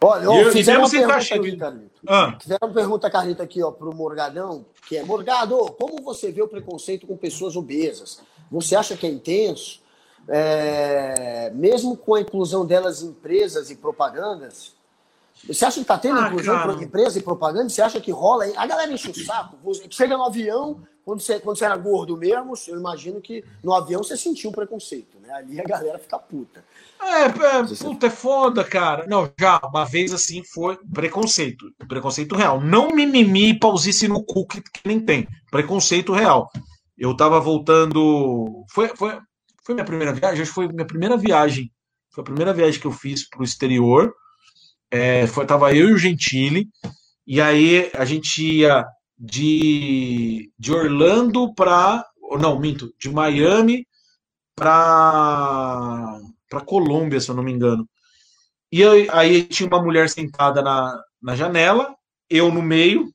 Olha, ó, fizeram uma pergunta aqui, que- Carlito. Ah. Fizeram uma pergunta, Carlito, aqui, ó, pro Morgadão, que é, Morgado, como você vê o preconceito com pessoas obesas? Você acha que é intenso? É, mesmo com a inclusão delas em empresas e propagandas? Você acha que está tendo Ah, inclusão cara. em empresa e propaganda? Você acha que rola? A galera enche o saco. Chega no avião, quando você, quando você era gordo mesmo, eu imagino que no avião você sentiu um preconceito, né? Ali a galera fica puta. É, é, puta, é foda, cara. Não, já, uma vez assim foi preconceito. Preconceito real. Não mimimi e pausice no cu que, que nem tem. Preconceito real. Eu tava voltando. Foi, foi, foi minha primeira viagem? Acho que foi minha primeira viagem. Foi a primeira viagem que eu fiz pro exterior. É, foi, tava eu e o Gentili. E aí a gente ia de, de Orlando pra. Não, minto, de Miami pra para Colômbia, se eu não me engano. E aí, aí tinha uma mulher sentada na, na janela, eu no meio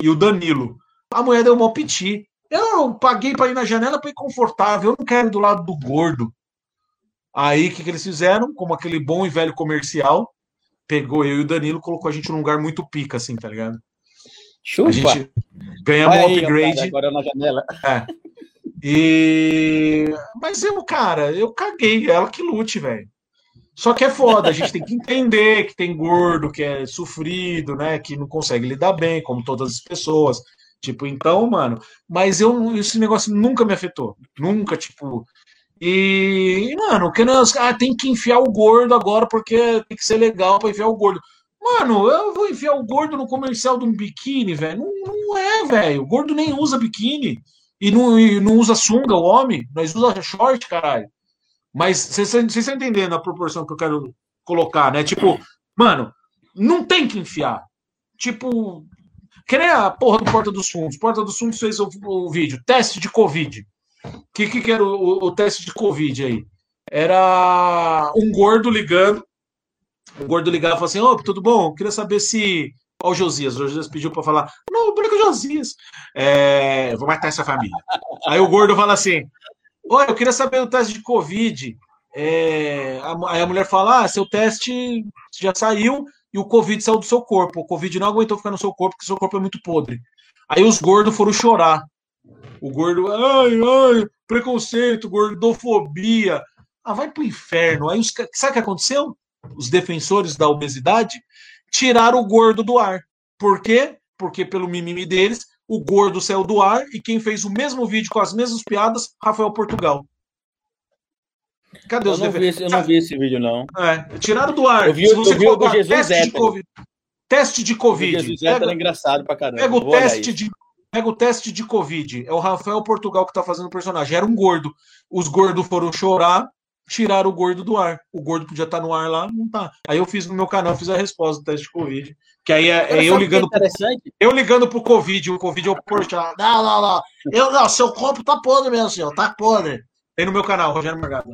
e o Danilo. A mulher deu uma piti. Eu paguei para ir na janela para ir confortável, eu não quero ir do lado do gordo. Aí o que, que eles fizeram? Como aquele bom e velho comercial, pegou eu e o Danilo, colocou a gente num lugar muito pica, assim, tá ligado? Chupa. A gente ganhamos um Olha aí, upgrade. Agora na janela. É. E... Mas eu, cara, eu caguei. Ela que lute, velho. Só que é foda, a gente tem que entender que tem gordo, que é sofrido, né? Que não consegue lidar bem, como todas as pessoas. Tipo, então, mano. Mas eu, esse negócio nunca me afetou. Nunca, tipo. E, mano, que nós, ah, tem que enfiar o gordo agora porque tem que ser legal pra enfiar o gordo. Mano, eu vou enfiar o gordo no comercial de um biquíni, velho. Não, não é, velho. O gordo nem usa biquíni. E não, e não usa sunga, o homem. Nós usa short, caralho. Mas vocês estão entendendo a proporção que eu quero colocar, né? Tipo, mano, não tem que enfiar. Tipo, que nem a porra do Porta dos Fundos. Porta dos Fundos fez o, o vídeo, teste de Covid. O que, que, que era o, o- o teste de Covid aí? Era um gordo ligando. O gordo ligava e falava assim: Ô, tudo bom? Eu queria saber se. Ó, o Josias. O Josias pediu pra falar: Não, branco é Josias. É, vou matar essa família. Aí o gordo fala assim: Olha, eu queria saber o teste de Covid. É, aí a mulher fala: Ah, seu teste já saiu e o Covid saiu do seu corpo. O Covid não aguentou ficar no seu corpo porque seu corpo é muito podre. Aí os gordos foram chorar. O gordo, ai, ai, preconceito, gordofobia. Ah, vai pro inferno. Aí os, sabe o que aconteceu? Os defensores da obesidade tiraram o gordo do ar. Por quê? Porque pelo mimimi deles, o gordo saiu do ar e quem fez o mesmo vídeo com as mesmas piadas, Rafael Portugal. Cadê Eu os não, vi defensores? esse, eu não vi esse vídeo, não. É, tiraram do ar. Eu vi- Se você eu vi o Jesus teste de. Covid, teste de O Covid, Jesus pega, era engraçado pra caramba. pega o teste de pega o teste de Covid. É o Rafael Portugal que tá fazendo o personagem. Era um gordo. Os gordos foram chorar, tiraram o gordo do ar. O gordo podia estar no ar lá, não tá. Aí eu fiz no meu canal, fiz a resposta do teste de Covid. Que aí é, é eu que ligando é interessante? eu ligando pro Covid, o Covid é o Porchat. Não, não, não. Eu, não, seu corpo tá podre mesmo, senhor. Tá podre. Tem no meu canal, Rogério Morgado.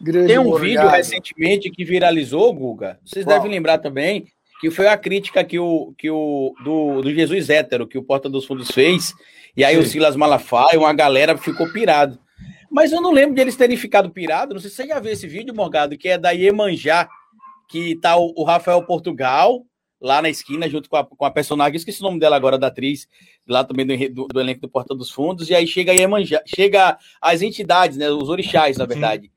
Grande Tem um Morgado. vídeo recentemente que viralizou, Guga. Vocês Qual? devem lembrar também que foi a crítica que o, que o do, do Jesus hétero que o Porta dos Fundos fez. E aí Sim. o Silas Malafaia, uma galera ficou pirado. Mas eu não lembro de eles terem ficado pirados. Não sei se você já viu esse vídeo, Morgado, que é da Iemanjá, que tá o, o Rafael Portugal lá na esquina, junto com a, com a personagem, esqueci o nome dela agora, da atriz, lá também do, do, do elenco do Porta dos Fundos, e aí chega a Iemanjá, chega as entidades, né, os orixás, na verdade.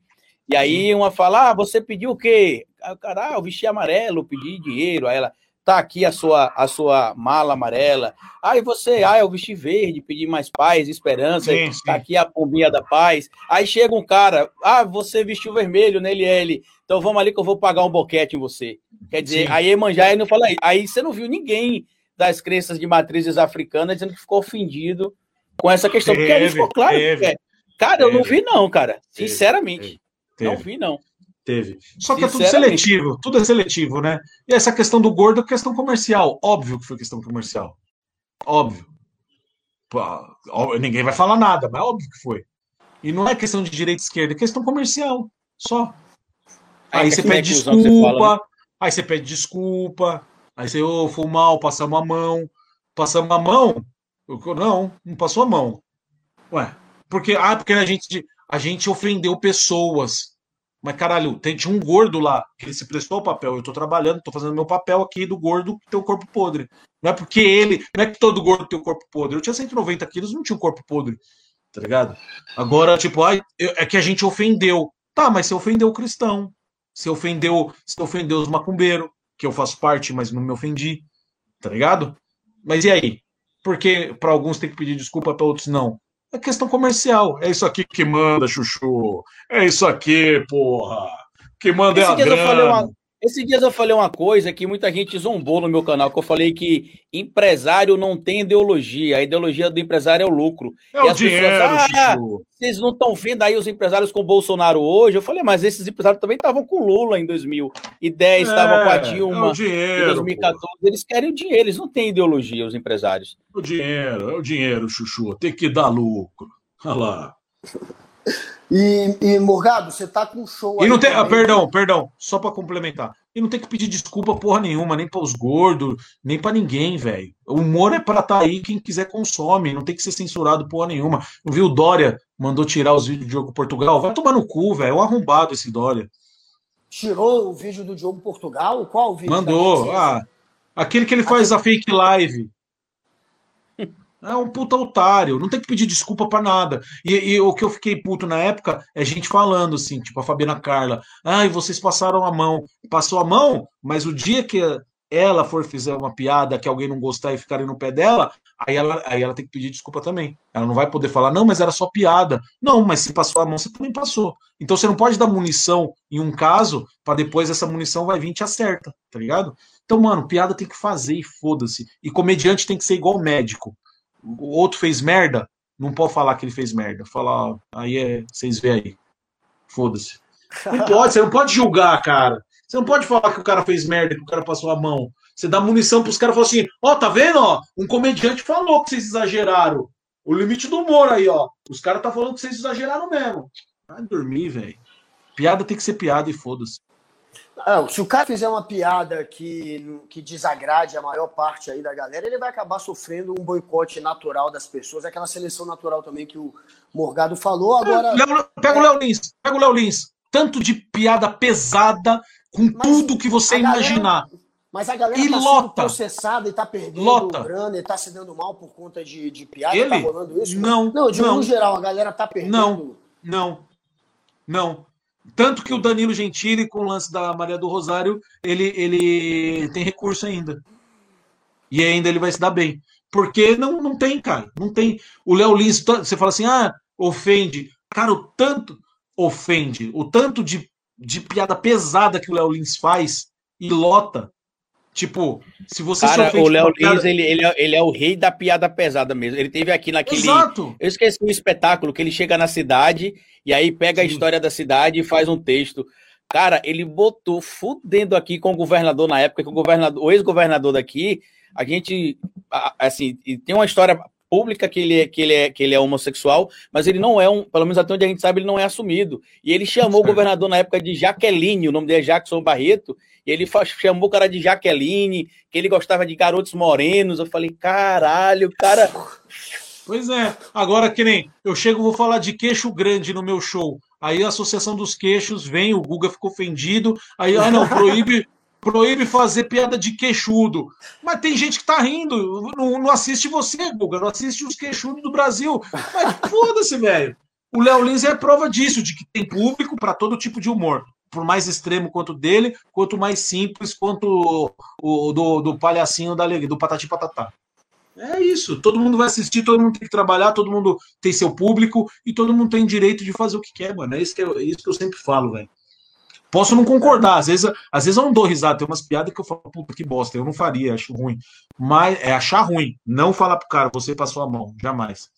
E aí uma fala, ah, você pediu o quê? Cara, ah, eu vesti amarelo, pedi dinheiro. Aí ela, tá aqui a sua, a sua mala amarela. Aí você, ah, eu vesti verde, pedi mais paz, esperança. Sim, tá sim. aqui a pombinha da paz. Aí chega um cara, ah, você vestiu vermelho nele, ele. Então vamos ali que eu vou pagar um boquete em você. Quer dizer, Sim. aí Emanjá aí não fala aí. Aí você não viu ninguém das crenças de matrizes africanas dizendo que ficou ofendido com essa questão. porque aí Teve, ficou claro. teve. que é. Cara, eu não Teve. vi, não, cara. Teve, Sinceramente. teve. Não vi, não. Teve. Só que é tudo seletivo, tudo é seletivo, né? E essa questão do gordo é questão comercial. Óbvio que foi questão comercial. Óbvio. Pô, ninguém vai falar nada, mas óbvio que foi. E não é questão de direita e esquerda, é questão comercial. Só. Aí Aí você essa pede que você desculpa, fala, né? aí você pede desculpa, aí você, ô, foi mal, passamos a mão. Passamos a mão? Não, não passou a mão. Ué, porque, ah, porque a gente, a gente ofendeu pessoas. Mas caralho, tem, tinha um gordo lá que ele se prestou ao papel. Eu tô trabalhando, tô fazendo meu papel aqui do gordo que tem o corpo podre. Não é porque ele, não é que todo gordo tem o corpo podre. Eu tinha 190 quilos, não tinha um corpo podre, tá ligado? Agora, tipo, ai, é que a gente ofendeu. Tá, mas você ofendeu o cristão. Você ofendeu, você ofendeu os macumbeiros, que eu faço parte, mas não me ofendi, tá ligado? Mas e aí? Porque para alguns tem que pedir desculpa, para outros não. É questão comercial. É isso aqui que manda, Chuchu. É isso aqui, porra. Que manda Esse é a grana. Uma... Esses dias eu falei uma coisa que muita gente zombou no meu canal, que eu falei que empresário não tem ideologia, a ideologia do empresário é o lucro. É e o dinheiro, pessoas, ah, vocês não estão vendo aí os empresários com o Bolsonaro hoje? Eu falei, mas esses empresários também estavam com Lula em 2010, estavam é, com a Dilma é dinheiro, em 2014. Pô. Eles querem o dinheiro, eles não têm ideologia, os empresários. O dinheiro, é o dinheiro, Chuchu, tem que dar lucro. Olha lá. E, e Morgado, você tá com show e não tem, ah, Perdão, perdão, só para complementar. E não tem que pedir desculpa porra nenhuma, nem para os gordos, nem para ninguém, velho. O humor é para tá aí, quem quiser consome, não tem que ser censurado porra nenhuma. Não viu o Dória mandou tirar os vídeos do Diogo Portugal? Vai tomar no cu, velho. É um arrombado esse Dória. Tirou o vídeo do Diogo Portugal? Qual o vídeo? Mandou. Ah, aquele que ele faz a fake live. É um puta otário, não tem que pedir desculpa para nada. E, e, o que eu fiquei puto na época é gente falando assim, tipo a Fabiana Carla, ai, vocês passaram a mão. Passou a mão, mas o dia que ela for fizer uma piada que alguém não gostar e ficarem no pé dela, aí ela, aí ela tem que pedir desculpa também. Ela não vai poder falar, não, mas era só piada. Não, mas se passou a mão, você também passou. Então você não pode dar munição em um caso, para depois essa munição vai vir e te acerta, tá ligado? Então, mano, piada tem que fazer e foda-se. E comediante tem que ser igual médico o outro fez merda, não pode falar que ele fez merda. Falar, aí é, vocês vê aí. Foda-se. Não pode, você não pode julgar, cara. Você não pode falar que o cara fez merda, que o cara passou a mão. Você dá munição pros caras e fala assim: ó, oh, tá vendo, ó? Um comediante falou que vocês exageraram. O limite do humor aí, ó. Os caras tá falando que vocês exageraram mesmo. Vai dormir, velho. Piada tem que ser piada e foda-se. Ah, se o cara fizer uma piada que, que desagrade a maior parte aí da galera, ele vai acabar sofrendo um boicote natural das pessoas, aquela seleção natural também que o Morgado falou. Agora. Pega o Léo Lins, pega o Léo Lins. Tanto de piada pesada com mas tudo que você imaginar. mas a galera e tá lota. processada e tá perdendo lota. grana e tá se dando mal por conta de, de piada, ele? tá rolando isso? Não. Não, de não. geral, a galera tá perdendo. Não, não, não. Tanto que o Danilo Gentili, com o lance da Maria do Rosário, ele, ele tem recurso ainda. E ainda ele vai se dar bem. Porque não, não tem, cara. Não tem. O Léo Lins, você fala assim, ah, ofende. Cara, o tanto ofende, o tanto de, de piada pesada que o Léo Lins faz e lota Tipo, se você Cara, o Léo Lins, piada... ele, ele, é, ele é o rei da piada pesada mesmo. Ele teve aqui naquele. Exato. Eu esqueci o espetáculo que ele chega na cidade e aí pega Sim. a história da cidade e faz um texto. Cara, ele botou fudendo aqui com o governador na época, que o governador, o ex-governador daqui, a gente, assim, tem uma história pública que ele, é, que, ele é, que ele é homossexual, mas ele não é um, pelo menos até onde a gente sabe, ele não é assumido. E ele chamou o governador na época de Jaqueline, o nome dele é Jackson Barreto, e ele chamou o cara de Jaqueline, que ele gostava de garotos morenos. Eu falei, caralho, cara. Pois é, agora que nem eu chego, vou falar de queixo grande no meu show. Aí a Associação dos Queixos vem, o Guga ficou ofendido. Aí, ah, não, proíbe, proíbe fazer piada de queixudo. Mas tem gente que tá rindo, não, não assiste você, Guga, não assiste os queixudos do Brasil. Mas foda-se, velho. O Léo Lins é prova disso, de que tem público para todo tipo de humor. Por mais extremo quanto dele, quanto mais simples quanto o, o do, do palhacinho da do Patati Patatá. É isso. Todo mundo vai assistir, todo mundo tem que trabalhar, todo mundo tem seu público e todo mundo tem direito de fazer o que quer, mano. É isso que eu, é isso que eu sempre falo, velho. Posso não concordar, às vezes, às vezes eu não dou risada, tem umas piadas que eu falo, puta que bosta, eu não faria, acho ruim. Mas é achar ruim, não falar pro cara, você passou a mão, jamais.